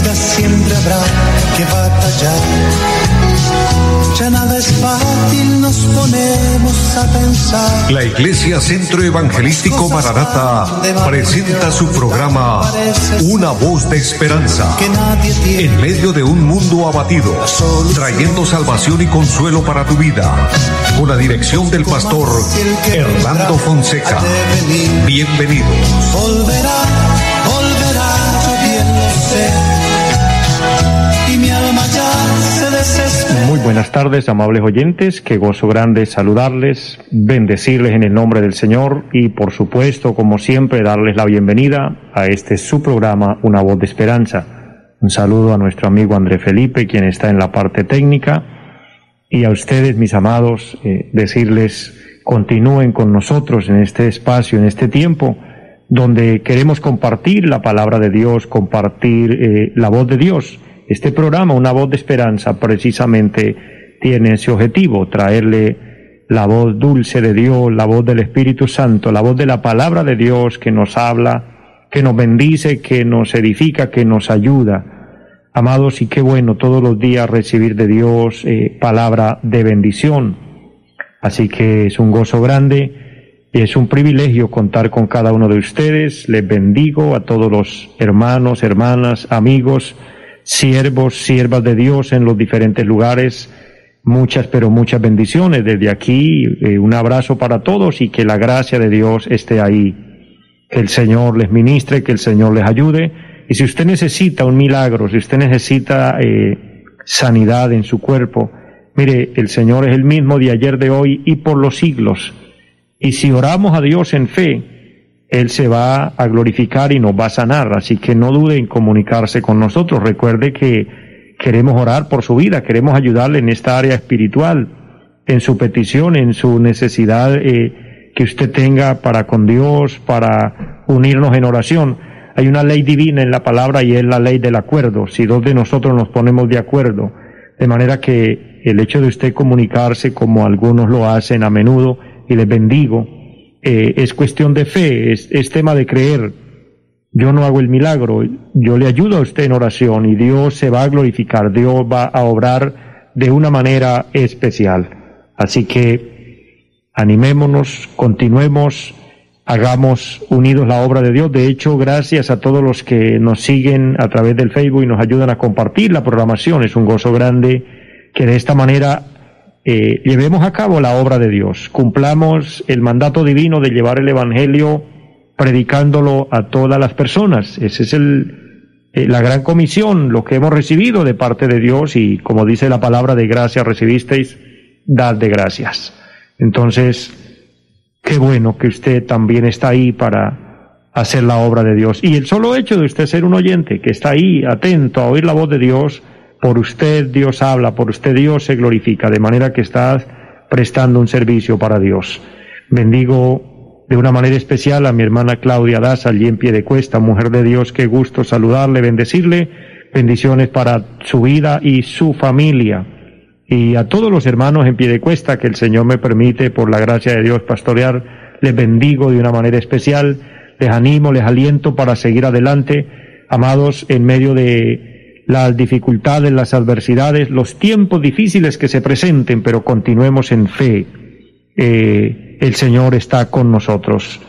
vida siempre habrá que batallar. Ya nada es fácil, nos ponemos a pensar. La Iglesia Centro Evangelístico Maranata presenta su programa Una voz de esperanza. En medio de un mundo abatido, trayendo salvación y consuelo para tu vida. Con la dirección del pastor Hernando Fonseca. Bienvenidos. Volverá, Muy buenas tardes, amables oyentes. Qué gozo grande saludarles, bendecirles en el nombre del Señor y, por supuesto, como siempre, darles la bienvenida a este su programa, Una voz de esperanza. Un saludo a nuestro amigo André Felipe, quien está en la parte técnica, y a ustedes, mis amados, eh, decirles continúen con nosotros en este espacio, en este tiempo, donde queremos compartir la palabra de Dios, compartir eh, la voz de Dios. Este programa, Una voz de esperanza, precisamente tiene ese objetivo, traerle la voz dulce de Dios, la voz del Espíritu Santo, la voz de la palabra de Dios que nos habla, que nos bendice, que nos edifica, que nos ayuda. Amados, y qué bueno todos los días recibir de Dios eh, palabra de bendición. Así que es un gozo grande y es un privilegio contar con cada uno de ustedes. Les bendigo a todos los hermanos, hermanas, amigos, siervos, siervas de Dios en los diferentes lugares. Muchas, pero muchas bendiciones desde aquí. eh, un abrazo para todos y que la gracia de Dios esté ahí. Que el Señor les ministre, que el Señor les ayude. Y si usted necesita un milagro, si usted necesita eh, sanidad en su cuerpo, mire, el Señor es el mismo de ayer, de hoy y por los siglos. Y si oramos a Dios en fe, Él se va a glorificar y nos va a sanar. Así que no dude en comunicarse con nosotros. Recuerde que queremos orar por su vida, queremos ayudarle en esta área espiritual, en su petición, en su necesidad eh, que usted tenga para con Dios, para unirnos en oración. Hay una ley divina en la palabra y es la ley del acuerdo. Si dos de nosotros nos ponemos de acuerdo, de manera que el hecho de usted comunicarse como algunos lo hacen a menudo, y les bendigo, eh, es cuestión de fe, es, es tema de creer. Yo no hago el milagro, yo le ayudo a usted en oración y Dios se va a glorificar, Dios va a obrar de una manera especial. Así que animémonos, continuemos, hagamos unidos la obra de Dios. De hecho, gracias a todos los que nos siguen a través del Facebook y nos ayudan a compartir la programación. Es un gozo grande que de esta manera eh, llevemos a cabo la obra de Dios, cumplamos el mandato divino de llevar el Evangelio predicándolo a todas las personas. Esa es el, eh, la gran comisión, lo que hemos recibido de parte de Dios y como dice la palabra de gracia recibisteis, dad de gracias. Entonces, qué bueno que usted también está ahí para hacer la obra de Dios. Y el solo hecho de usted ser un oyente que está ahí atento a oír la voz de Dios, por usted Dios habla, por usted Dios se glorifica, de manera que estás prestando un servicio para Dios. Bendigo de una manera especial a mi hermana Claudia Daza, allí en pie de cuesta, mujer de Dios, qué gusto saludarle, bendecirle, bendiciones para su vida y su familia. Y a todos los hermanos en pie de cuesta que el Señor me permite, por la gracia de Dios, pastorear, les bendigo de una manera especial, les animo, les aliento para seguir adelante, amados, en medio de las dificultades, las adversidades, los tiempos difíciles que se presenten, pero continuemos en fe. Eh, el Señor está con nosotros.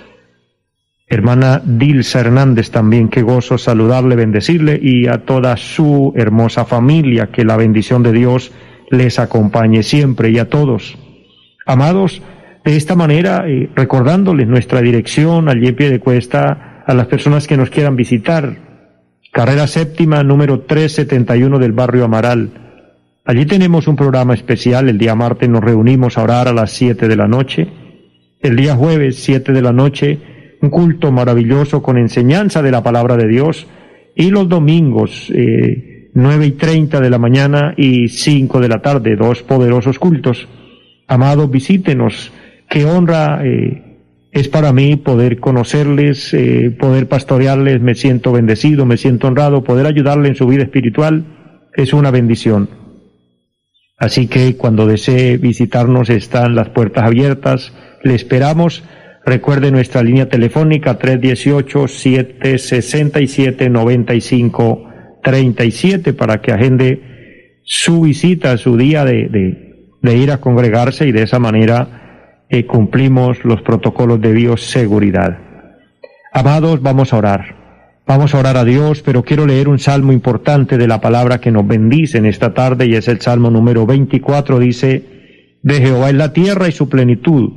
Hermana Dilsa Hernández también, qué gozo saludarle, bendecirle y a toda su hermosa familia, que la bendición de Dios les acompañe siempre y a todos. Amados, de esta manera, eh, recordándoles nuestra dirección allí en pie de cuesta a las personas que nos quieran visitar. Carrera séptima, número 371 del barrio Amaral. Allí tenemos un programa especial. El día martes nos reunimos a orar a las 7 de la noche. El día jueves, 7 de la noche, un culto maravilloso con enseñanza de la palabra de Dios. Y los domingos, eh, 9 y 30 de la mañana y 5 de la tarde, dos poderosos cultos. Amados, visítenos. Qué honra eh, es para mí poder conocerles, eh, poder pastorearles. Me siento bendecido, me siento honrado. Poder ayudarle en su vida espiritual es una bendición. Así que cuando desee visitarnos están las puertas abiertas. Le esperamos. Recuerde nuestra línea telefónica 318-767-95 37 para que agende su visita, su día de, de, ir a congregarse y de esa manera eh, cumplimos los protocolos de bioseguridad. Amados, vamos a orar. Vamos a orar a Dios, pero quiero leer un salmo importante de la palabra que nos bendice en esta tarde y es el salmo número 24. Dice, de Jehová es la tierra y su plenitud,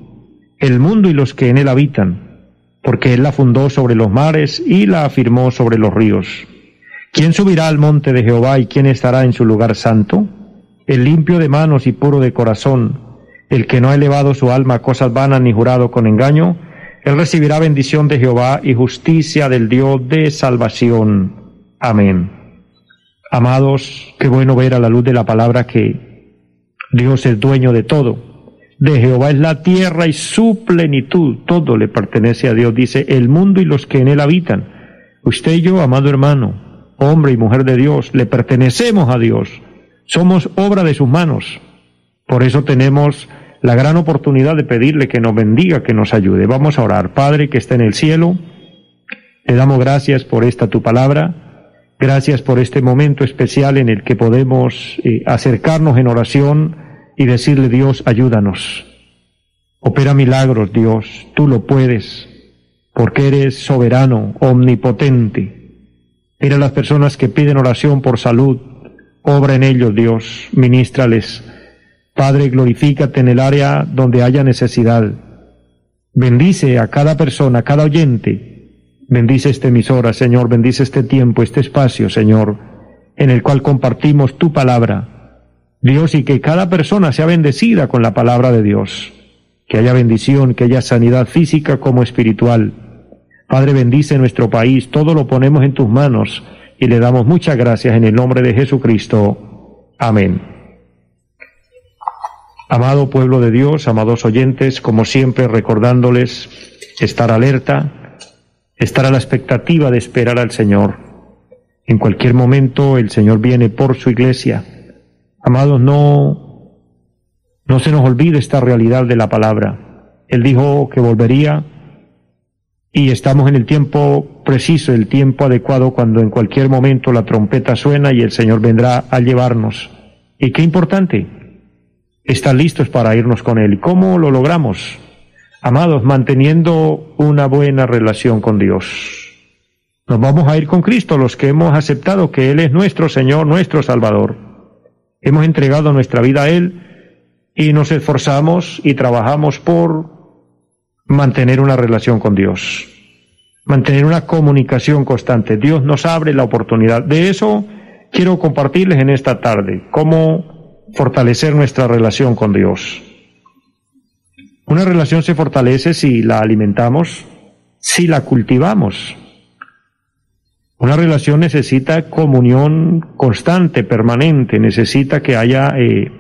el mundo y los que en él habitan, porque él la fundó sobre los mares y la afirmó sobre los ríos. ¿Quién subirá al monte de Jehová y quién estará en su lugar santo? El limpio de manos y puro de corazón, el que no ha elevado su alma a cosas vanas ni jurado con engaño, él recibirá bendición de Jehová y justicia del Dios de salvación. Amén. Amados, qué bueno ver a la luz de la palabra que Dios es dueño de todo. De Jehová es la tierra y su plenitud. Todo le pertenece a Dios, dice el mundo y los que en él habitan. Usted y yo, amado hermano, hombre y mujer de Dios, le pertenecemos a Dios. Somos obra de sus manos. Por eso tenemos la gran oportunidad de pedirle que nos bendiga, que nos ayude. Vamos a orar. Padre que está en el cielo, te damos gracias por esta tu palabra, gracias por este momento especial en el que podemos eh, acercarnos en oración y decirle Dios, ayúdanos. Opera milagros, Dios, tú lo puedes, porque eres soberano, omnipotente. Mira las personas que piden oración por salud, obra en ellos, Dios, ministrales Padre, glorifícate en el área donde haya necesidad. Bendice a cada persona, a cada oyente. Bendice esta emisora, Señor. Bendice este tiempo, este espacio, Señor, en el cual compartimos tu palabra. Dios, y que cada persona sea bendecida con la palabra de Dios. Que haya bendición, que haya sanidad física como espiritual. Padre, bendice nuestro país. Todo lo ponemos en tus manos y le damos muchas gracias en el nombre de Jesucristo. Amén. Amado pueblo de Dios, amados oyentes, como siempre recordándoles estar alerta, estar a la expectativa de esperar al Señor. En cualquier momento el Señor viene por su iglesia. Amados, no, no se nos olvide esta realidad de la palabra. Él dijo que volvería y estamos en el tiempo preciso, el tiempo adecuado cuando en cualquier momento la trompeta suena y el Señor vendrá a llevarnos. Y qué importante, están listos para irnos con Él. ¿Cómo lo logramos? Amados, manteniendo una buena relación con Dios. Nos vamos a ir con Cristo, los que hemos aceptado que Él es nuestro Señor, nuestro Salvador. Hemos entregado nuestra vida a Él y nos esforzamos y trabajamos por mantener una relación con Dios, mantener una comunicación constante. Dios nos abre la oportunidad. De eso quiero compartirles en esta tarde, cómo fortalecer nuestra relación con Dios. Una relación se fortalece si la alimentamos, si la cultivamos. Una relación necesita comunión constante, permanente, necesita que haya eh,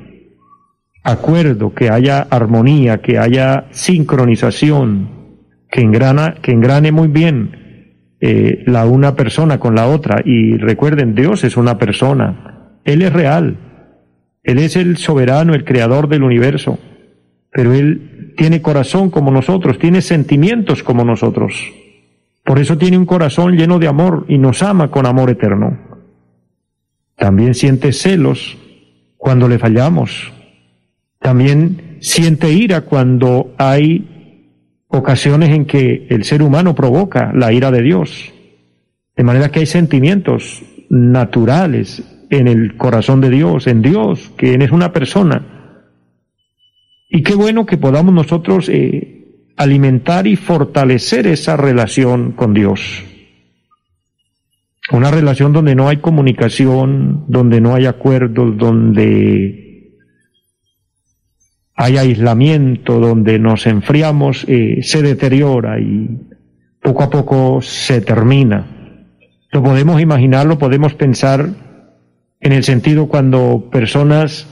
acuerdo, que haya armonía, que haya sincronización, que, engrana, que engrane muy bien eh, la una persona con la otra. Y recuerden, Dios es una persona, Él es real, él es el soberano, el creador del universo, pero Él tiene corazón como nosotros, tiene sentimientos como nosotros. Por eso tiene un corazón lleno de amor y nos ama con amor eterno. También siente celos cuando le fallamos. También siente ira cuando hay ocasiones en que el ser humano provoca la ira de Dios. De manera que hay sentimientos naturales, en el corazón de Dios, en Dios, que es una persona. Y qué bueno que podamos nosotros eh, alimentar y fortalecer esa relación con Dios. Una relación donde no hay comunicación, donde no hay acuerdos, donde hay aislamiento, donde nos enfriamos, eh, se deteriora y poco a poco se termina. Lo podemos imaginar, lo podemos pensar en el sentido cuando personas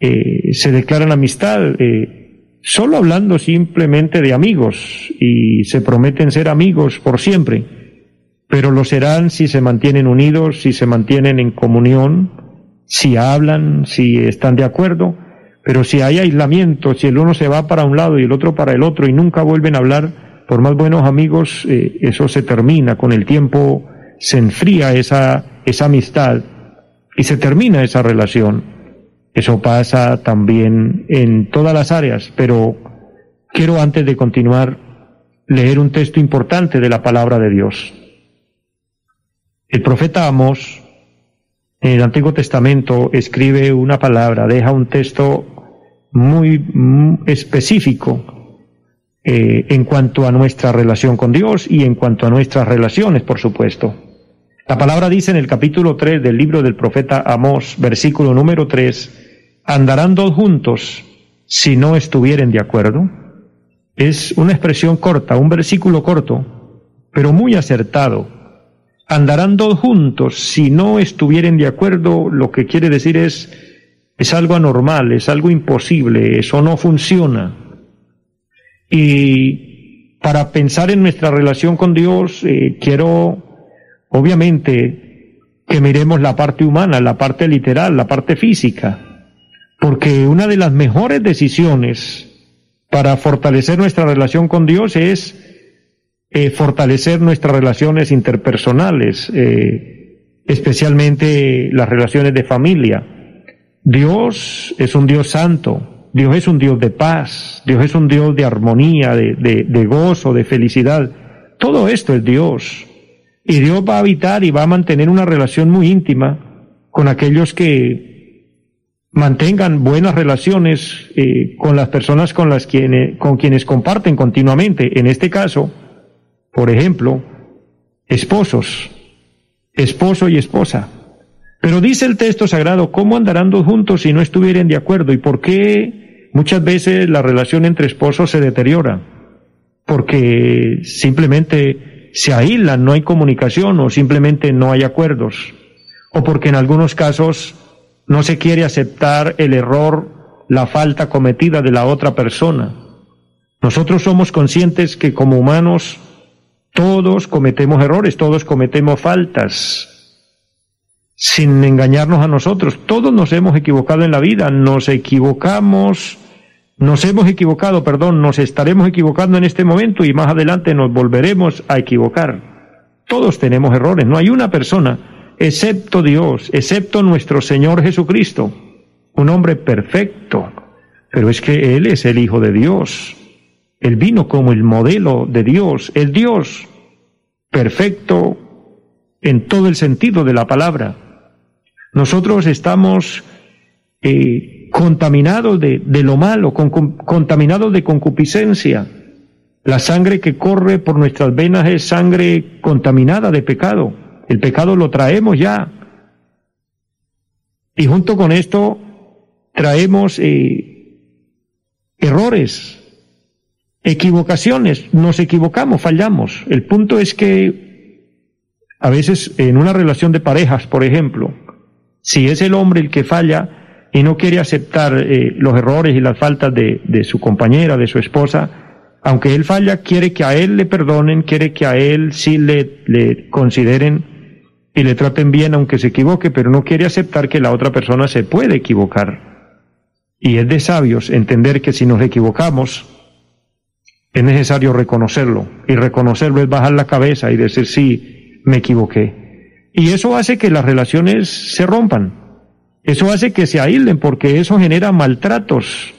eh, se declaran amistad, eh, solo hablando simplemente de amigos y se prometen ser amigos por siempre, pero lo serán si se mantienen unidos, si se mantienen en comunión, si hablan, si están de acuerdo, pero si hay aislamiento, si el uno se va para un lado y el otro para el otro y nunca vuelven a hablar, por más buenos amigos, eh, eso se termina, con el tiempo se enfría esa esa amistad y se termina esa relación. Eso pasa también en todas las áreas, pero quiero antes de continuar leer un texto importante de la palabra de Dios. El profeta Amos en el Antiguo Testamento escribe una palabra, deja un texto muy, específico eh, en cuanto a nuestra relación con Dios y en cuanto a nuestras relaciones, por supuesto. La palabra dice en el capítulo 3 del libro del profeta Amós, versículo número 3, andarán dos juntos si no estuvieren de acuerdo. Es una expresión corta, un versículo corto, pero muy acertado. Andarán dos juntos si no estuvieren de acuerdo, lo que quiere decir es, es algo anormal, es algo imposible, eso no funciona. Y para pensar en nuestra relación con Dios, eh, quiero, obviamente, que miremos la parte humana, la parte literal, la parte física, porque una de las mejores decisiones para fortalecer nuestra relación con Dios es eh, fortalecer nuestras relaciones interpersonales, eh, especialmente las relaciones de familia. Dios es un Dios santo, Dios es un Dios de paz, Dios es un Dios de armonía, de, de gozo, de felicidad. Todo esto es Dios. Y Dios va a habitar y va a mantener una relación muy íntima con aquellos que mantengan buenas relaciones eh, con las personas con las quienes, con quienes comparten continuamente. En este caso, por ejemplo, esposos, esposo y esposa. Pero dice el texto sagrado, ¿cómo andarán dos juntos si no estuvieran de acuerdo? ¿Y por qué muchas veces la relación entre esposos se deteriora? Porque simplemente se aíslan, no hay comunicación o simplemente no hay acuerdos. O porque en algunos casos no se quiere aceptar el error, la falta cometida de la otra persona. Nosotros somos conscientes que como humanos todos cometemos errores, todos cometemos faltas, sin engañarnos a nosotros. Todos nos hemos equivocado en la vida, nos equivocamos, nos hemos equivocado, perdón, nos estaremos equivocando en este momento y más adelante nos volveremos a equivocar. Todos tenemos errores, no hay una persona excepto Dios, excepto nuestro Señor Jesucristo, un hombre perfecto, pero es que Él es el Hijo de Dios. Él vino como el modelo de Dios, el Dios perfecto en todo el sentido de la palabra. Nosotros estamos eh, contaminados de, lo malo, contaminados de concupiscencia. La sangre que corre por nuestras venas es sangre contaminada de pecado. El pecado lo traemos ya. Y junto con esto traemos eh, errores, equivocaciones, nos equivocamos, fallamos. El punto es que a veces en una relación de parejas, por ejemplo, si es el hombre el que falla y no quiere aceptar eh, los errores y las faltas de, de su compañera, de su esposa, aunque él falla, quiere que a él le perdonen, quiere que a él sí le, le consideren y le traten bien aunque se equivoque, pero no quiere aceptar que la otra persona se puede equivocar. Y es de sabios entender que si nos equivocamos, es necesario reconocerlo. Y reconocerlo es bajar la cabeza y decir, sí, me equivoqué. Y eso hace que las relaciones se rompan. Eso hace que se aíslen porque eso genera maltratos.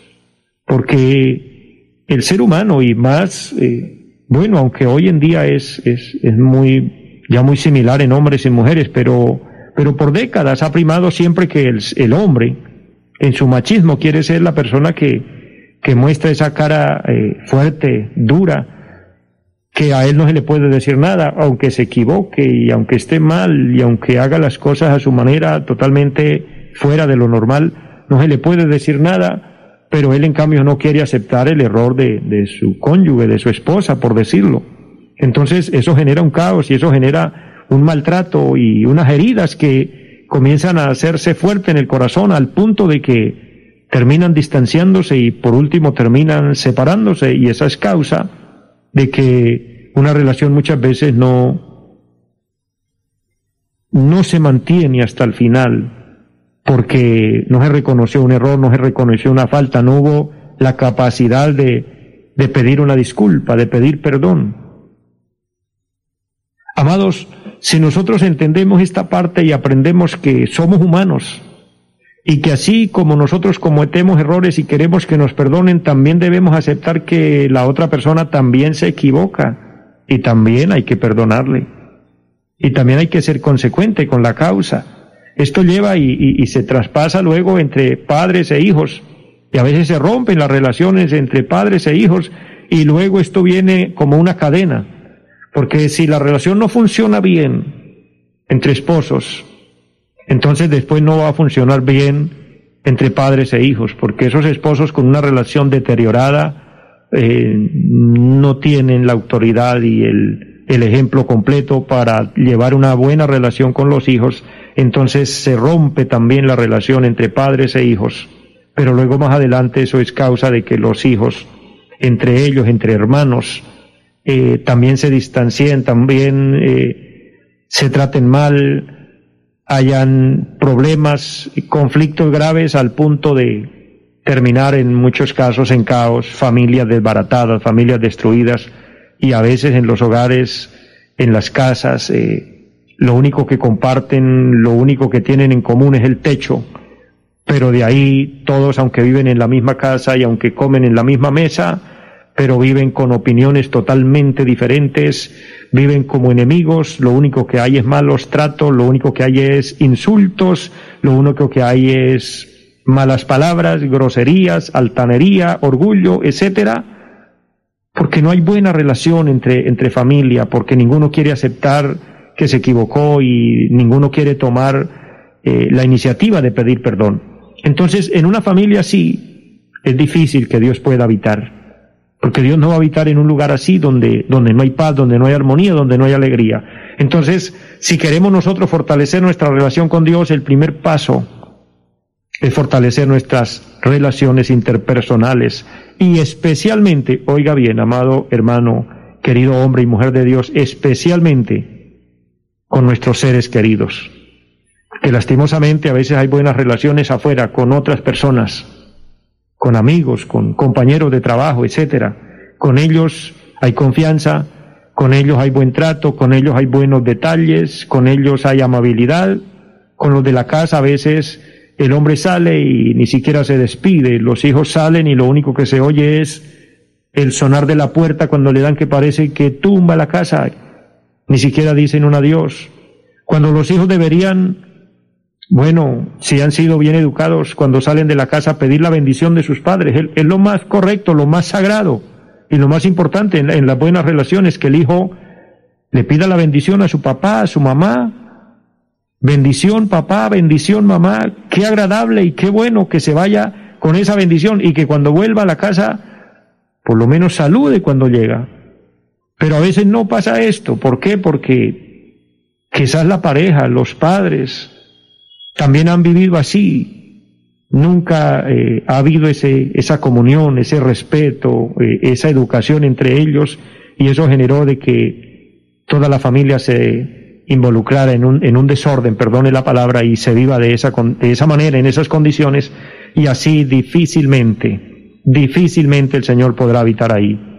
Porque el ser humano y más, eh, bueno, aunque hoy en día es, es, es muy ya muy similar en hombres y mujeres, pero, pero por décadas ha primado siempre que el, el hombre, en su machismo, quiere ser la persona que, que muestra esa cara eh, fuerte, dura, que a él no se le puede decir nada, aunque se equivoque y aunque esté mal y aunque haga las cosas a su manera totalmente fuera de lo normal, no se le puede decir nada, pero él en cambio no quiere aceptar el error de, su cónyuge, de su esposa, por decirlo. Entonces eso genera un caos y eso genera un maltrato y unas heridas que comienzan a hacerse fuerte en el corazón al punto de que terminan distanciándose y por último terminan separándose y esa es causa de que una relación muchas veces no, no se mantiene hasta el final porque no se reconoció un error, no se reconoció una falta, no hubo la capacidad de, de pedir una disculpa, de pedir perdón. Amados, si nosotros entendemos esta parte y aprendemos que somos humanos y que así como nosotros cometemos errores y queremos que nos perdonen, también debemos aceptar que la otra persona también se equivoca y también hay que perdonarle. Y también hay que ser consecuente con la causa. Esto lleva y, se traspasa luego entre padres e hijos. Y a veces se rompen las relaciones entre padres e hijos y luego esto viene como una cadena. Porque si la relación no funciona bien entre esposos, entonces después no va a funcionar bien entre padres e hijos, porque esos esposos con una relación deteriorada eh, no tienen la autoridad y el, el ejemplo completo para llevar una buena relación con los hijos, entonces se rompe también la relación entre padres e hijos, pero luego más adelante eso es causa de que los hijos, entre ellos, entre hermanos, eh, también se distancien, también eh, se traten mal, hayan problemas, conflictos graves al punto de terminar en muchos casos en caos, familias desbaratadas, familias destruidas y a veces en los hogares, en las casas, eh, lo único que comparten, lo único que tienen en común es el techo, pero de ahí todos, aunque viven en la misma casa y aunque comen en la misma mesa, pero viven con opiniones totalmente diferentes, viven como enemigos, lo único que hay es malos tratos, lo único que hay es insultos, lo único que hay es malas palabras, groserías, altanería, orgullo, etcétera, porque no hay buena relación entre, entre familia, porque ninguno quiere aceptar que se equivocó y ninguno quiere tomar eh, la iniciativa de pedir perdón. Entonces, en una familia así, es difícil que Dios pueda habitar. Porque Dios no va a habitar en un lugar así donde, donde no hay paz, donde no hay armonía, donde no hay alegría. Entonces, si queremos nosotros fortalecer nuestra relación con Dios, el primer paso es fortalecer nuestras relaciones interpersonales y especialmente, oiga bien, amado hermano, querido hombre y mujer de Dios, especialmente con nuestros seres queridos. Que lastimosamente a veces hay buenas relaciones afuera con otras personas, con amigos, con compañeros de trabajo, etcétera. Con ellos hay confianza, con ellos hay buen trato, con ellos hay buenos detalles, con ellos hay amabilidad. Con los de la casa a veces el hombre sale y ni siquiera se despide, los hijos salen y lo único que se oye es el sonar de la puerta cuando le dan que parece que tumba la casa, ni siquiera dicen un adiós. Cuando los hijos deberían bueno, si han sido bien educados cuando salen de la casa, pedir la bendición de sus padres. Es, lo más correcto, lo más sagrado y lo más importante en, las buenas relaciones, que el hijo le pida la bendición a su papá, a su mamá. Bendición papá, bendición mamá. Qué agradable y qué bueno que se vaya con esa bendición y que cuando vuelva a la casa, por lo menos salude cuando llega. Pero a veces no pasa esto. ¿Por qué? Porque quizás la pareja, los padres, también han vivido así. Nunca eh, ha habido ese, esa comunión, ese respeto, eh, esa educación entre ellos y eso generó de que toda la familia se involucrara en un, en un desorden, perdone la palabra, y se viva de esa, de esa manera, en esas condiciones, y así difícilmente, difícilmente el Señor podrá habitar ahí.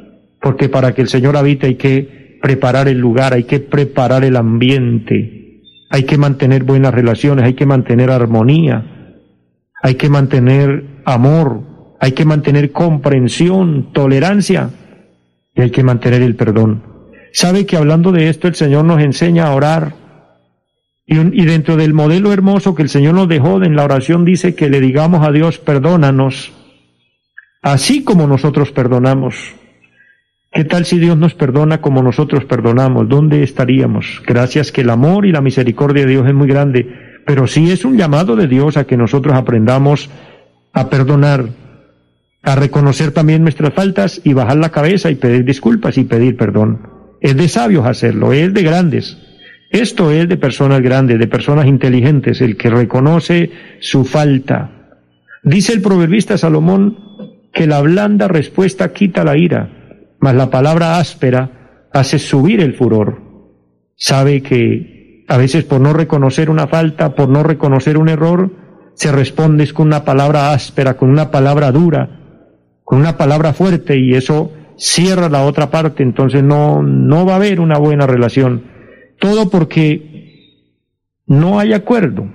Porque para que el Señor habite hay que preparar el lugar, hay que preparar el ambiente, hay que mantener buenas relaciones, hay que mantener armonía, hay que mantener amor, hay que mantener comprensión, tolerancia y hay que mantener el perdón. ¿Sabe que hablando de esto el Señor nos enseña a orar? Y, dentro del modelo hermoso que el Señor nos dejó en la oración dice que le digamos a Dios, perdónanos, así como nosotros perdonamos. ¿Qué tal si Dios nos perdona como nosotros perdonamos? ¿Dónde estaríamos? Gracias que el amor y la misericordia de Dios es muy grande, pero sí es un llamado de Dios a que nosotros aprendamos a perdonar, a reconocer también nuestras faltas y bajar la cabeza y pedir disculpas y pedir perdón. Es de sabios hacerlo, es de grandes. Esto es de personas grandes, de personas inteligentes, el que reconoce su falta. Dice el proverbista Salomón que la blanda respuesta quita la ira mas la palabra áspera hace subir el furor. Sabe que a veces por no reconocer una falta, por no reconocer un error, se responde con una palabra áspera, con una palabra dura, con una palabra fuerte y eso cierra la otra parte, entonces no, no va a haber una buena relación. Todo porque no hay acuerdo.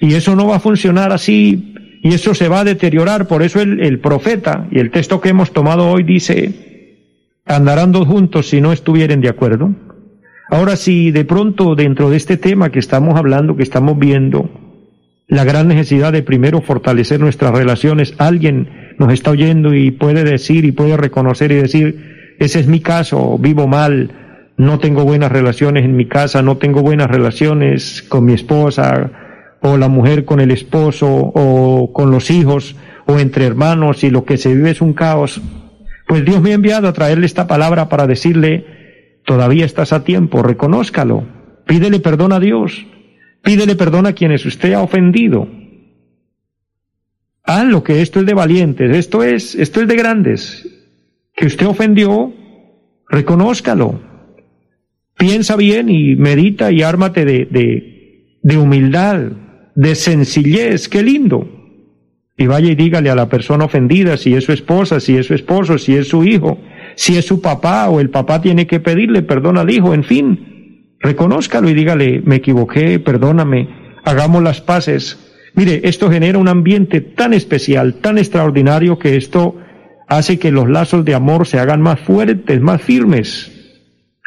Y eso no va a funcionar así y eso se va a deteriorar. Por eso el, el profeta y el texto que hemos tomado hoy dice, andarán dos juntos si no estuvieren de acuerdo. Ahora, si de pronto dentro de este tema que estamos hablando, que estamos viendo, la gran necesidad de primero fortalecer nuestras relaciones, alguien nos está oyendo y puede decir y puede reconocer y decir, ese es mi caso, vivo mal, no tengo buenas relaciones en mi casa, no tengo buenas relaciones con mi esposa, o la mujer con el esposo, o con los hijos, o entre hermanos, y lo que se vive es un caos. Pues Dios me ha enviado a traerle esta palabra para decirle, Todavía estás a tiempo, reconózcalo. Pídele perdón a Dios. Pídele perdón a quienes usted ha ofendido. Haz lo que esto es de valientes, esto es, esto es de grandes. Que usted ofendió, reconózcalo. Piensa bien y medita y ármate de, de, de humildad, de sencillez, qué lindo. Y vaya y dígale a la persona ofendida si es su esposa, si es su esposo, si es su hijo, si es su papá o el papá tiene que pedirle perdón al hijo, en fin, reconózcalo y dígale, me equivoqué, perdóname, hagamos las paces. Mire, esto genera un ambiente tan especial, tan extraordinario, que esto hace que los lazos de amor se hagan más fuertes, más firmes.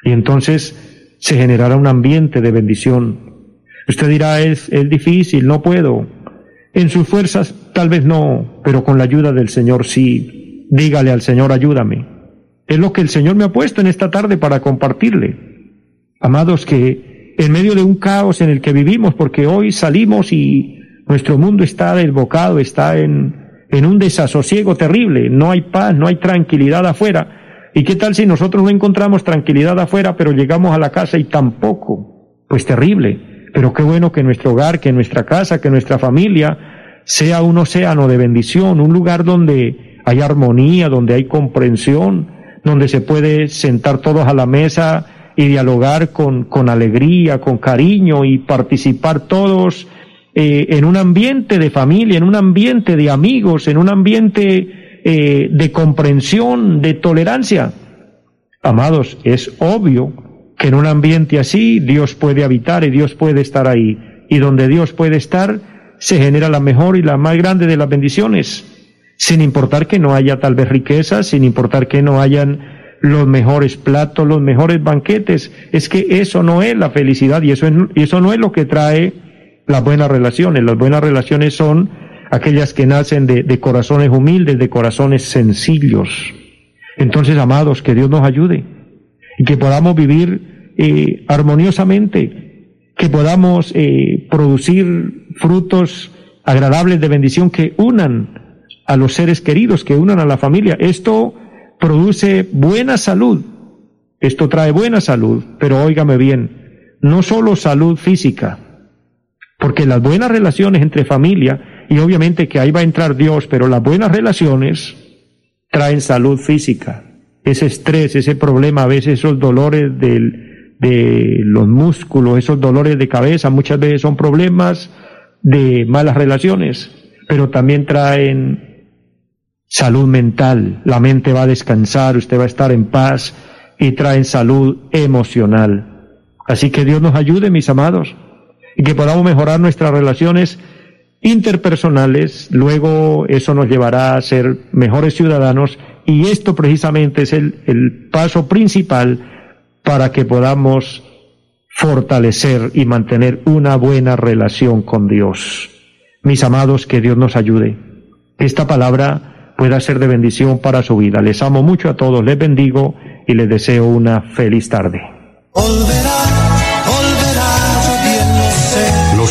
Y entonces se generará un ambiente de bendición. Usted dirá, es, es difícil, no puedo. En sus fuerzas tal vez no, pero con la ayuda del Señor sí. Dígale al Señor, ayúdame. Es lo que el Señor me ha puesto en esta tarde para compartirle. Amados, que en medio de un caos en el que vivimos, porque hoy salimos y nuestro mundo está desbocado, está en, en un desasosiego terrible, no hay paz, no hay tranquilidad afuera. ¿Y qué tal si nosotros no encontramos tranquilidad afuera, pero llegamos a la casa y tampoco? Pues terrible. Pero qué bueno que nuestro hogar, que nuestra casa, que nuestra familia sea un océano de bendición, un lugar donde hay armonía, donde hay comprensión, donde se puede sentar todos a la mesa y dialogar con, con alegría, con cariño y participar todos eh, en un ambiente de familia, en un ambiente de amigos, en un ambiente eh, de comprensión, de tolerancia. Amados, es obvio que en un ambiente así Dios puede habitar y Dios puede estar ahí. Y donde Dios puede estar, se genera la mejor y la más grande de las bendiciones sin importar que no haya tal vez riqueza, sin importar que no hayan los mejores platos, los mejores banquetes. Es que eso no es la felicidad y eso, eso no es lo que trae las buenas relaciones. Las buenas relaciones son aquellas que nacen de, corazones humildes, de corazones sencillos. Entonces, amados, que Dios nos ayude y que podamos vivir eh, armoniosamente, que podamos eh, producir frutos agradables de bendición que unan a los seres queridos, que unan a la familia. Esto produce buena salud. Esto trae buena salud, pero óigame bien, no solo salud física, porque las buenas relaciones entre familia, y obviamente que ahí va a entrar Dios, pero las buenas relaciones traen salud física. Ese estrés, ese problema, a veces esos dolores del, de los músculos, esos dolores de cabeza, muchas veces son problemas de malas relaciones, pero también traen salud mental, la mente va a descansar, usted va a estar en paz y traen salud emocional. Así que Dios nos ayude, mis amados, y que podamos mejorar nuestras relaciones interpersonales, luego eso nos llevará a ser mejores ciudadanos y esto precisamente es el, el paso principal para que podamos fortalecer y mantener una buena relación con Dios. Mis amados, que Dios nos ayude. Esta palabra pueda ser de bendición para su vida. Les amo mucho a todos, les bendigo y les deseo una feliz tarde.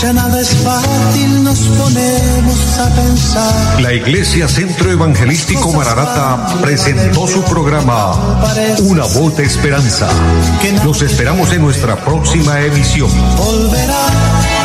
Ya nada es fácil, nos ponemos a pensar. La Iglesia Centro Evangelístico Mararata presentó su programa Una voz de esperanza. Los esperamos en nuestra próxima emisión. Volverá